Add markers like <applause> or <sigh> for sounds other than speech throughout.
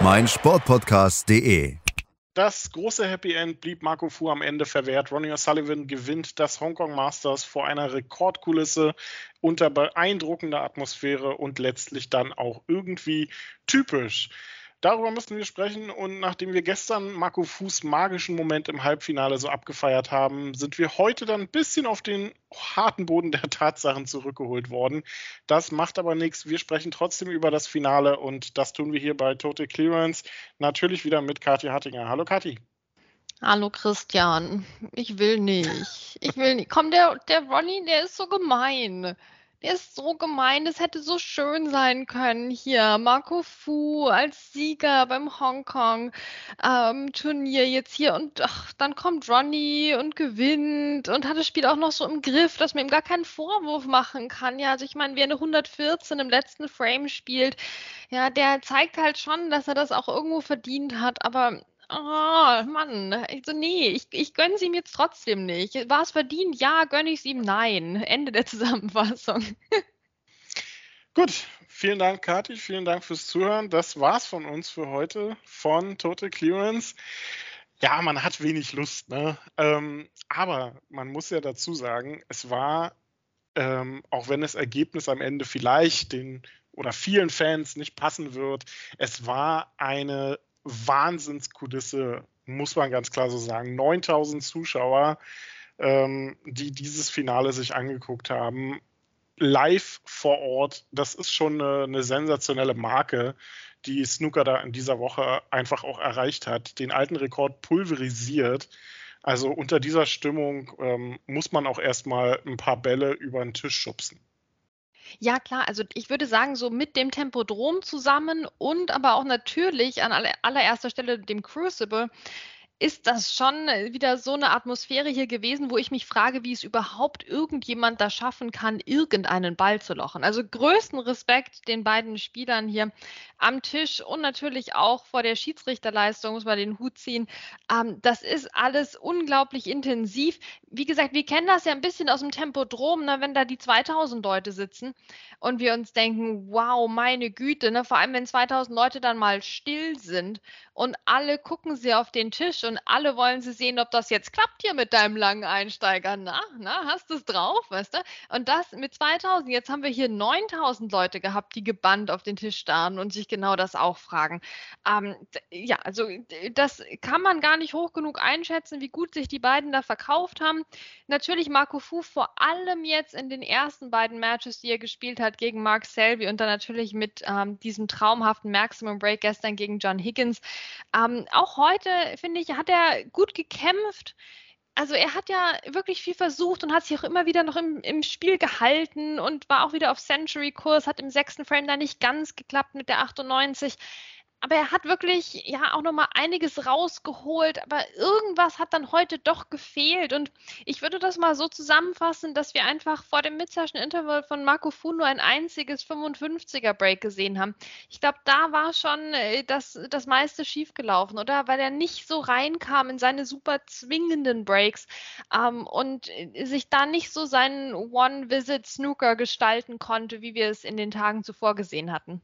meinsportpodcast.de. Das große Happy End blieb Marco Fu am Ende verwehrt. Ronnie O'Sullivan gewinnt das Hongkong Masters vor einer Rekordkulisse unter beeindruckender Atmosphäre und letztlich dann auch irgendwie typisch. Darüber müssen wir sprechen und nachdem wir gestern Marco Fuß magischen Moment im Halbfinale so abgefeiert haben, sind wir heute dann ein bisschen auf den harten Boden der Tatsachen zurückgeholt worden. Das macht aber nichts. Wir sprechen trotzdem über das Finale und das tun wir hier bei Total Clearance. Natürlich wieder mit Kathi Hattinger. Hallo Kathi. Hallo Christian. Ich will nicht. Ich will nicht. Komm, der, der Ronny, der ist so gemein. Der ist so gemein, das hätte so schön sein können. Hier, Marco Fu als Sieger beim Hongkong-Turnier ähm, jetzt hier und ach, dann kommt Ronnie und gewinnt und hat das Spiel auch noch so im Griff, dass man ihm gar keinen Vorwurf machen kann. Ja, also ich meine, wer eine 114 im letzten Frame spielt, ja, der zeigt halt schon, dass er das auch irgendwo verdient hat, aber Oh, Mann. Also, nee, ich, ich gönne es ihm jetzt trotzdem nicht. War es verdient? Ja, gönne ich es ihm? Nein. Ende der <laughs> Zusammenfassung. Gut, vielen Dank, Kathi. Vielen Dank fürs Zuhören. Das war's von uns für heute von Total Clearance. Ja, man hat wenig Lust, ne? Ähm, aber man muss ja dazu sagen, es war, ähm, auch wenn das Ergebnis am Ende vielleicht den oder vielen Fans nicht passen wird, es war eine Wahnsinnskulisse, muss man ganz klar so sagen. 9000 Zuschauer, ähm, die dieses Finale sich angeguckt haben, live vor Ort. Das ist schon eine, eine sensationelle Marke, die Snooker da in dieser Woche einfach auch erreicht hat. Den alten Rekord pulverisiert. Also unter dieser Stimmung ähm, muss man auch erstmal ein paar Bälle über den Tisch schubsen. Ja, klar. Also ich würde sagen, so mit dem Tempodrom zusammen und aber auch natürlich an allererster Stelle dem Crucible ist das schon äh, wieder so eine Atmosphäre hier gewesen, wo ich mich frage, wie es überhaupt irgendjemand da schaffen kann, irgendeinen Ball zu lochen. Also größten Respekt den beiden Spielern hier am Tisch und natürlich auch vor der Schiedsrichterleistung, muss man den Hut ziehen. Ähm, das ist alles unglaublich intensiv. Wie gesagt, wir kennen das ja ein bisschen aus dem Tempodrom, ne, wenn da die 2000 Leute sitzen und wir uns denken, wow, meine Güte, ne, vor allem wenn 2000 Leute dann mal still sind und alle gucken sie auf den Tisch und alle wollen sie sehen, ob das jetzt klappt hier mit deinem langen Einsteiger. Na, na, hast du es drauf, weißt du? Und das mit 2000, jetzt haben wir hier 9000 Leute gehabt, die gebannt auf den Tisch starren und sich genau das auch fragen. Ähm, ja, also das kann man gar nicht hoch genug einschätzen, wie gut sich die beiden da verkauft haben. Natürlich Marco Fu vor allem jetzt in den ersten beiden Matches, die er gespielt hat gegen Mark Selby und dann natürlich mit ähm, diesem traumhaften Maximum Break gestern gegen John Higgins. Ähm, auch heute, finde ich, hat er gut gekämpft. Also er hat ja wirklich viel versucht und hat sich auch immer wieder noch im, im Spiel gehalten und war auch wieder auf Century-Kurs, hat im sechsten Frame da nicht ganz geklappt mit der 98 aber er hat wirklich ja auch noch mal einiges rausgeholt, aber irgendwas hat dann heute doch gefehlt und ich würde das mal so zusammenfassen, dass wir einfach vor dem Mid-Session Interval von Marco Fu nur ein einziges 55er Break gesehen haben. Ich glaube, da war schon äh, das, das meiste schiefgelaufen, oder? Weil er nicht so reinkam in seine super zwingenden Breaks ähm, und äh, sich da nicht so seinen One-Visit-Snooker gestalten konnte, wie wir es in den Tagen zuvor gesehen hatten.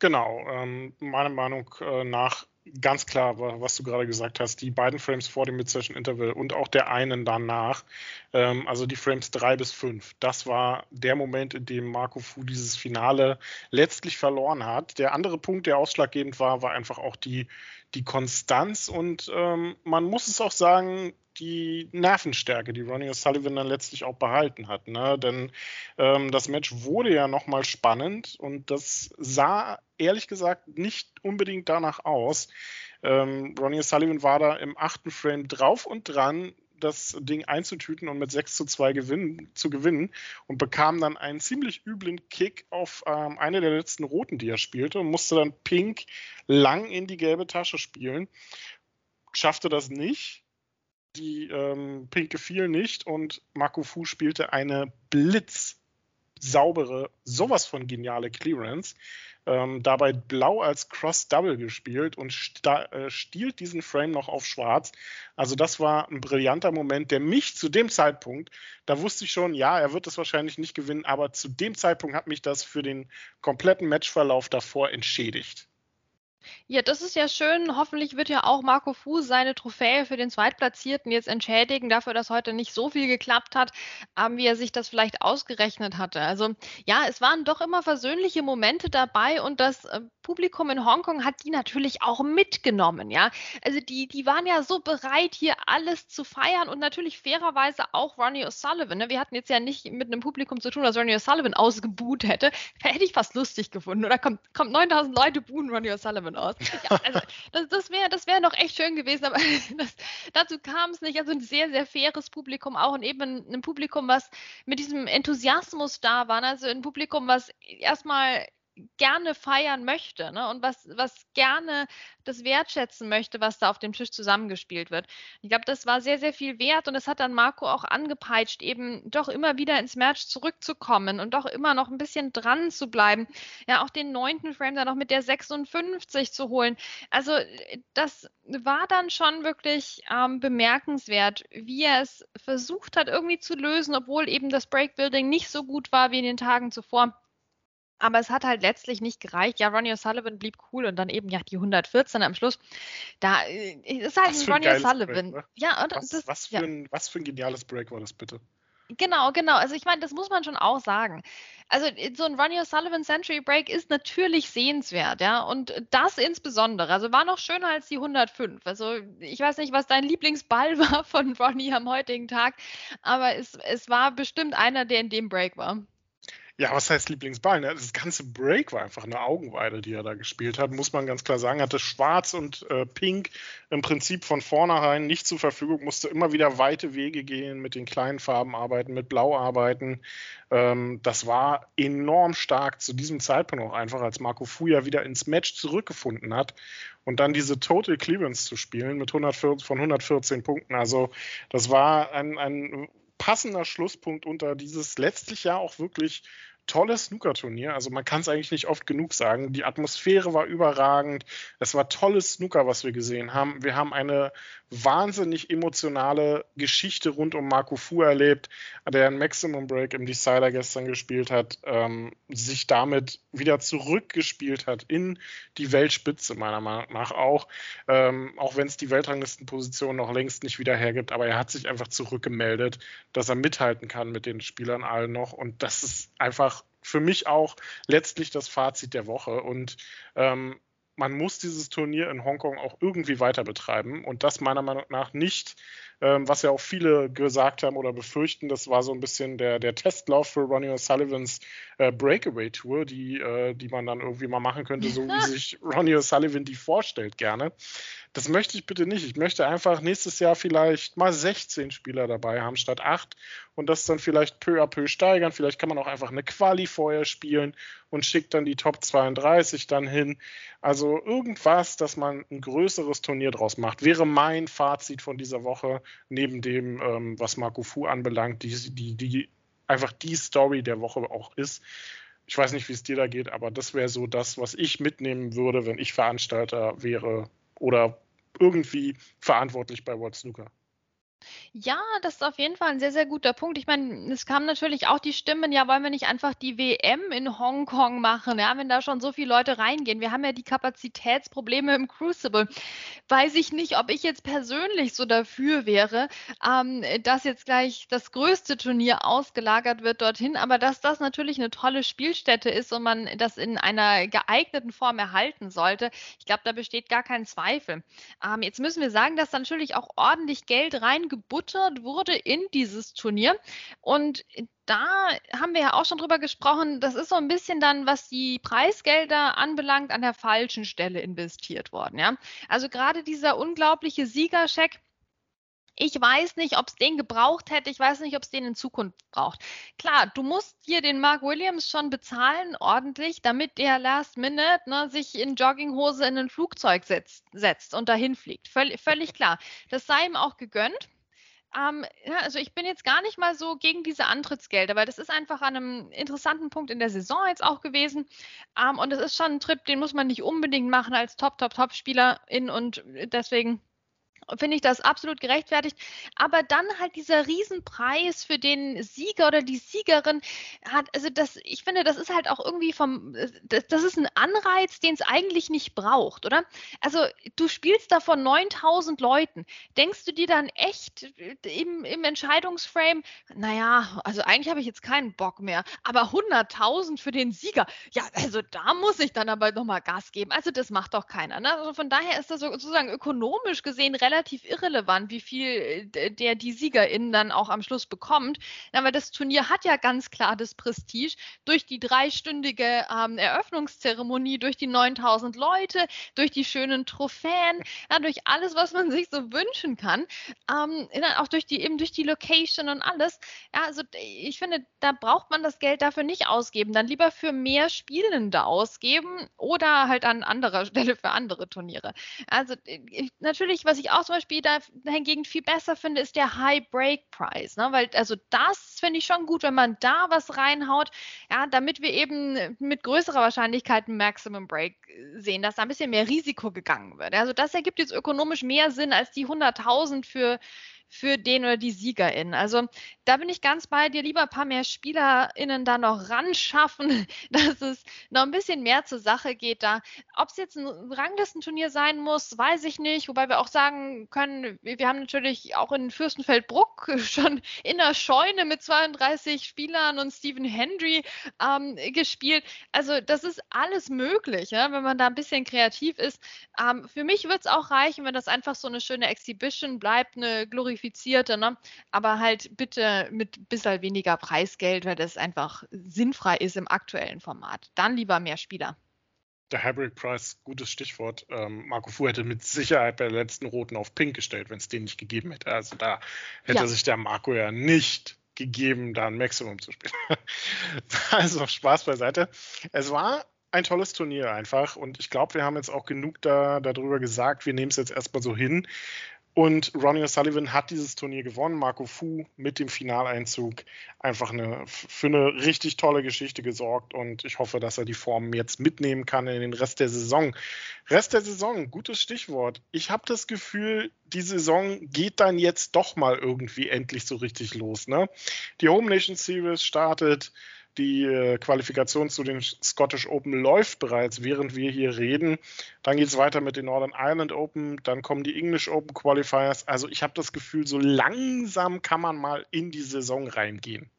Genau, ähm, meiner Meinung äh, nach ganz klar, was du gerade gesagt hast, die beiden Frames vor dem Mid-Session Interval und auch der einen danach, ähm, also die Frames drei bis fünf, das war der Moment, in dem Marco Fu dieses Finale letztlich verloren hat. Der andere Punkt, der ausschlaggebend war, war einfach auch die, die Konstanz und ähm, man muss es auch sagen, die Nervenstärke, die Ronnie O'Sullivan dann letztlich auch behalten hat. Ne? Denn ähm, das Match wurde ja nochmal spannend und das sah ehrlich gesagt nicht unbedingt danach aus. Ähm, Ronnie O'Sullivan war da im achten Frame drauf und dran, das Ding einzutüten und mit 6 zu 2 gewinnen, zu gewinnen und bekam dann einen ziemlich üblen Kick auf ähm, eine der letzten Roten, die er spielte und musste dann Pink lang in die gelbe Tasche spielen. Schaffte das nicht. Die ähm, Pink gefiel nicht und Marco Fu spielte eine blitzsaubere, sowas von geniale Clearance ähm, dabei blau als Cross-Double gespielt und äh, stiehlt diesen Frame noch auf schwarz. Also das war ein brillanter Moment, der mich zu dem Zeitpunkt, da wusste ich schon, ja, er wird es wahrscheinlich nicht gewinnen, aber zu dem Zeitpunkt hat mich das für den kompletten Matchverlauf davor entschädigt. Ja, das ist ja schön. Hoffentlich wird ja auch Marco Fuß seine Trophäe für den Zweitplatzierten jetzt entschädigen dafür, dass heute nicht so viel geklappt hat, ähm, wie er sich das vielleicht ausgerechnet hatte. Also ja, es waren doch immer versöhnliche Momente dabei und das äh, Publikum in Hongkong hat die natürlich auch mitgenommen, ja. Also die, die waren ja so bereit, hier alles zu feiern und natürlich fairerweise auch Ronnie O'Sullivan. Ne? Wir hatten jetzt ja nicht mit einem Publikum zu tun, das Ronnie O'Sullivan ausgebuht hätte. <laughs> Hätte ich fast lustig gefunden. Oder kommt, kommt 9000 Leute buhen Ronnie O'Sullivan aus. Ja, also das, das wäre das wär noch echt schön gewesen, aber <laughs> das, dazu kam es nicht. Also ein sehr, sehr faires Publikum auch und eben ein Publikum, was mit diesem Enthusiasmus da war. Also ein Publikum, was erstmal gerne feiern möchte ne? und was, was gerne das wertschätzen möchte, was da auf dem Tisch zusammengespielt wird. Ich glaube, das war sehr, sehr viel wert und es hat dann Marco auch angepeitscht, eben doch immer wieder ins Match zurückzukommen und doch immer noch ein bisschen dran zu bleiben. Ja, auch den neunten Frame dann noch mit der 56 zu holen. Also das war dann schon wirklich ähm, bemerkenswert, wie er es versucht hat irgendwie zu lösen, obwohl eben das Breakbuilding nicht so gut war wie in den Tagen zuvor. Aber es hat halt letztlich nicht gereicht. Ja, Ronnie O'Sullivan blieb cool und dann eben ja die 114 am Schluss. Da äh, ist halt was ein Ronnie O'Sullivan. Ne? Ja, und was, das, was, für ja. ein, was für ein geniales Break war das bitte? Genau, genau. Also ich meine, das muss man schon auch sagen. Also so ein Ronnie O'Sullivan Century Break ist natürlich sehenswert, ja. Und das insbesondere. Also war noch schöner als die 105. Also ich weiß nicht, was dein Lieblingsball <laughs> war von Ronnie am heutigen Tag, aber es, es war bestimmt einer, der in dem Break war. Ja, was heißt Lieblingsball? Ne? Das ganze Break war einfach eine Augenweide, die er da gespielt hat, muss man ganz klar sagen. Hatte Schwarz und äh, Pink im Prinzip von vornherein nicht zur Verfügung, musste immer wieder weite Wege gehen, mit den kleinen Farben arbeiten, mit Blau arbeiten. Ähm, das war enorm stark zu diesem Zeitpunkt auch einfach, als Marco Fuja wieder ins Match zurückgefunden hat und dann diese Total Clearance zu spielen mit 114, von 114 Punkten. Also das war ein, ein passender Schlusspunkt unter dieses letztlich ja auch wirklich tolles Snooker-Turnier. Also man kann es eigentlich nicht oft genug sagen. Die Atmosphäre war überragend. Es war tolles Snooker, was wir gesehen haben. Wir haben eine wahnsinnig emotionale Geschichte rund um Marco Fu erlebt, der ein Maximum Break im Decider gestern gespielt hat, ähm, sich damit wieder zurückgespielt hat in die Weltspitze, meiner Meinung nach auch. Ähm, auch wenn es die Weltranglistenposition noch längst nicht wieder hergibt, aber er hat sich einfach zurückgemeldet, dass er mithalten kann mit den Spielern allen noch. Und das ist einfach für mich auch letztlich das Fazit der Woche. Und ähm, man muss dieses Turnier in Hongkong auch irgendwie weiter betreiben. Und das meiner Meinung nach nicht, ähm, was ja auch viele gesagt haben oder befürchten, das war so ein bisschen der, der Testlauf für Ronnie O'Sullivans äh, Breakaway Tour, die, äh, die man dann irgendwie mal machen könnte, so <laughs> wie sich Ronnie O'Sullivan die vorstellt gerne. Das möchte ich bitte nicht. Ich möchte einfach nächstes Jahr vielleicht mal 16 Spieler dabei haben statt 8 und das dann vielleicht peu à peu steigern. Vielleicht kann man auch einfach eine Quali vorher spielen und schickt dann die Top 32 dann hin. Also irgendwas, dass man ein größeres Turnier draus macht, wäre mein Fazit von dieser Woche, neben dem, ähm, was Marco Fu anbelangt, die, die, die einfach die Story der Woche auch ist. Ich weiß nicht, wie es dir da geht, aber das wäre so das, was ich mitnehmen würde, wenn ich Veranstalter wäre oder irgendwie verantwortlich bei World Snooker. Ja, das ist auf jeden Fall ein sehr, sehr guter Punkt. Ich meine, es kamen natürlich auch die Stimmen, ja, wollen wir nicht einfach die WM in Hongkong machen, ja, wenn da schon so viele Leute reingehen. Wir haben ja die Kapazitätsprobleme im Crucible. Weiß ich nicht, ob ich jetzt persönlich so dafür wäre, ähm, dass jetzt gleich das größte Turnier ausgelagert wird dorthin, aber dass das natürlich eine tolle Spielstätte ist und man das in einer geeigneten Form erhalten sollte, ich glaube, da besteht gar kein Zweifel. Ähm, jetzt müssen wir sagen, dass da natürlich auch ordentlich Geld rein gebuttert wurde in dieses Turnier. Und da haben wir ja auch schon drüber gesprochen, das ist so ein bisschen dann, was die Preisgelder anbelangt, an der falschen Stelle investiert worden. Ja? Also gerade dieser unglaubliche Siegerscheck, Ich weiß nicht, ob es den gebraucht hätte. Ich weiß nicht, ob es den in Zukunft braucht. Klar, du musst hier den Mark Williams schon bezahlen, ordentlich, damit der Last Minute ne, sich in Jogginghose in ein Flugzeug setzt, setzt und dahin fliegt. Völlig, völlig klar. Das sei ihm auch gegönnt. Ähm, ja, also ich bin jetzt gar nicht mal so gegen diese Antrittsgelder, weil das ist einfach an einem interessanten Punkt in der Saison jetzt auch gewesen. Ähm, und es ist schon ein Trip, den muss man nicht unbedingt machen als Top, Top, Top-Spielerin und deswegen finde ich das absolut gerechtfertigt. Aber dann halt dieser Riesenpreis für den Sieger oder die Siegerin hat, also das, ich finde, das ist halt auch irgendwie vom, das, das ist ein Anreiz, den es eigentlich nicht braucht, oder? Also du spielst da vor 9000 Leuten. Denkst du dir dann echt im, im Entscheidungsframe, naja, also eigentlich habe ich jetzt keinen Bock mehr, aber 100.000 für den Sieger, ja, also da muss ich dann aber nochmal Gas geben. Also das macht doch keiner. Ne? Also von daher ist das sozusagen ökonomisch gesehen relativ relativ irrelevant, wie viel äh, der die SiegerInnen dann auch am Schluss bekommt. Aber das Turnier hat ja ganz klar das Prestige durch die dreistündige ähm, Eröffnungszeremonie, durch die 9000 Leute, durch die schönen Trophäen, ja, durch alles, was man <laughs> sich so wünschen kann. Ähm, auch durch die, eben durch die Location und alles. Ja, also ich finde, da braucht man das Geld dafür nicht ausgeben. Dann lieber für mehr Spielende ausgeben oder halt an anderer <laughs> Stelle für andere Turniere. Also ich, natürlich, was ich auch zum Beispiel da hingegen viel besser finde, ist der High Break Price. Ne? Weil, also das finde ich schon gut, wenn man da was reinhaut, ja, damit wir eben mit größerer Wahrscheinlichkeit ein Maximum Break sehen, dass da ein bisschen mehr Risiko gegangen wird. Also das ergibt jetzt ökonomisch mehr Sinn als die 100.000 für für den oder die SiegerInnen. Also da bin ich ganz bei dir, lieber ein paar mehr SpielerInnen da noch ran schaffen, <laughs> dass es noch ein bisschen mehr zur Sache geht da. Ob es jetzt ein Ranglistenturnier sein muss, weiß ich nicht, wobei wir auch sagen können, wir haben natürlich auch in Fürstenfeldbruck <laughs> schon in der Scheune mit 32 Spielern und Stephen Hendry ähm, gespielt. Also das ist alles möglich, ja, wenn man da ein bisschen kreativ ist. Ähm, für mich wird es auch reichen, wenn das einfach so eine schöne Exhibition bleibt, eine Glorifizierung Qualifizierte, ne? aber halt bitte mit bisschen weniger Preisgeld, weil das einfach sinnfrei ist im aktuellen Format. Dann lieber mehr Spieler. Der Hybrid Price, gutes Stichwort. Ähm, Marco Fu hätte mit Sicherheit bei der letzten Roten auf Pink gestellt, wenn es den nicht gegeben hätte. Also da hätte ja. sich der Marco ja nicht gegeben, da ein Maximum zu spielen. <laughs> also Spaß beiseite. Es war ein tolles Turnier einfach und ich glaube, wir haben jetzt auch genug da, darüber gesagt. Wir nehmen es jetzt erstmal so hin. Und Ronnie O'Sullivan hat dieses Turnier gewonnen. Marco Fu mit dem Finaleinzug einfach eine, für eine richtig tolle Geschichte gesorgt. Und ich hoffe, dass er die Form jetzt mitnehmen kann in den Rest der Saison. Rest der Saison, gutes Stichwort. Ich habe das Gefühl, die Saison geht dann jetzt doch mal irgendwie endlich so richtig los. Ne? Die Home Nation Series startet. Die äh, Qualifikation zu den Scottish Open läuft bereits, während wir hier reden. Dann geht es weiter mit den Northern Ireland Open, dann kommen die English Open Qualifiers. Also ich habe das Gefühl, so langsam kann man mal in die Saison reingehen.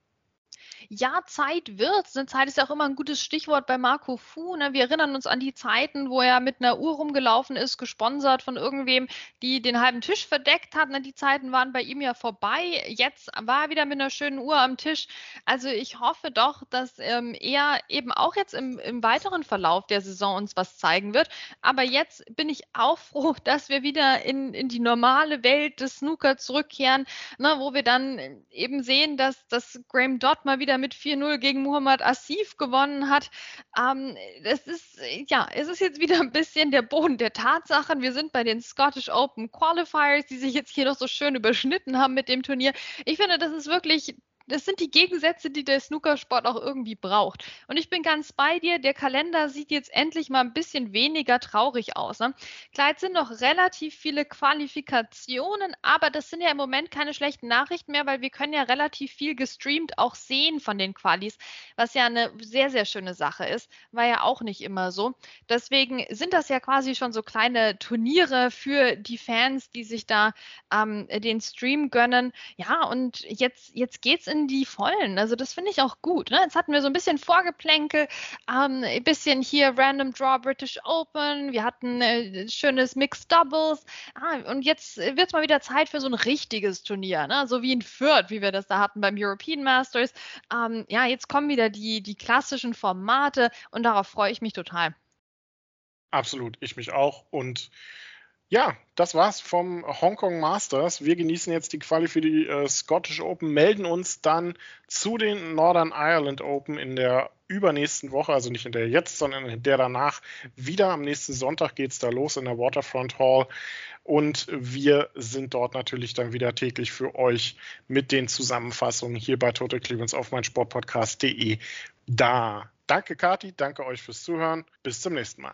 Ja, Zeit wird. Zeit ist ja auch immer ein gutes Stichwort bei Marco Fu. Ne? Wir erinnern uns an die Zeiten, wo er mit einer Uhr rumgelaufen ist, gesponsert von irgendwem, die den halben Tisch verdeckt hat. Ne? Die Zeiten waren bei ihm ja vorbei. Jetzt war er wieder mit einer schönen Uhr am Tisch. Also ich hoffe doch, dass ähm, er eben auch jetzt im, im weiteren Verlauf der Saison uns was zeigen wird. Aber jetzt bin ich auch <laughs> froh, dass wir wieder in, in die normale Welt des Snooker zurückkehren, ne? wo wir dann eben sehen, dass, dass Graham Dodd mal wieder mit 4-0 gegen Muhammad Asif gewonnen hat. Ähm, das ist, ja, es ist jetzt wieder ein bisschen der Boden der Tatsachen. Wir sind bei den Scottish Open Qualifiers, die sich jetzt hier noch so schön überschnitten haben mit dem Turnier. Ich finde, das ist wirklich das sind die Gegensätze, die der Snookersport auch irgendwie braucht. Und ich bin ganz bei dir, der Kalender sieht jetzt endlich mal ein bisschen weniger traurig aus. Ne? Klar, jetzt sind noch relativ viele Qualifikationen, aber das sind ja im Moment keine schlechten Nachrichten mehr, weil wir können ja relativ viel gestreamt auch sehen von den Qualis, was ja eine sehr, sehr schöne Sache ist. War ja auch nicht immer so. Deswegen sind das ja quasi schon so kleine Turniere für die Fans, die sich da ähm, den Stream gönnen. Ja, und jetzt, jetzt geht es in die Vollen. Also das finde ich auch gut. Ne? Jetzt hatten wir so ein bisschen Vorgeplänkel, ähm, ein bisschen hier Random Draw British Open, wir hatten äh, schönes Mixed Doubles ah, und jetzt wird es mal wieder Zeit für so ein richtiges Turnier, ne? so wie in Fürth, wie wir das da hatten beim European Masters. Ähm, ja, jetzt kommen wieder die, die klassischen Formate und darauf freue ich mich total. Absolut, ich mich auch und Ja, das war's vom Hongkong Masters. Wir genießen jetzt die Quali für die äh, Scottish Open, melden uns dann zu den Northern Ireland Open in der übernächsten Woche, also nicht in der jetzt, sondern in der danach. Wieder am nächsten Sonntag geht's da los in der Waterfront Hall. Und wir sind dort natürlich dann wieder täglich für euch mit den Zusammenfassungen hier bei Total Clevelands auf meinsportpodcast.de da. Danke, Kati. Danke euch fürs Zuhören. Bis zum nächsten Mal.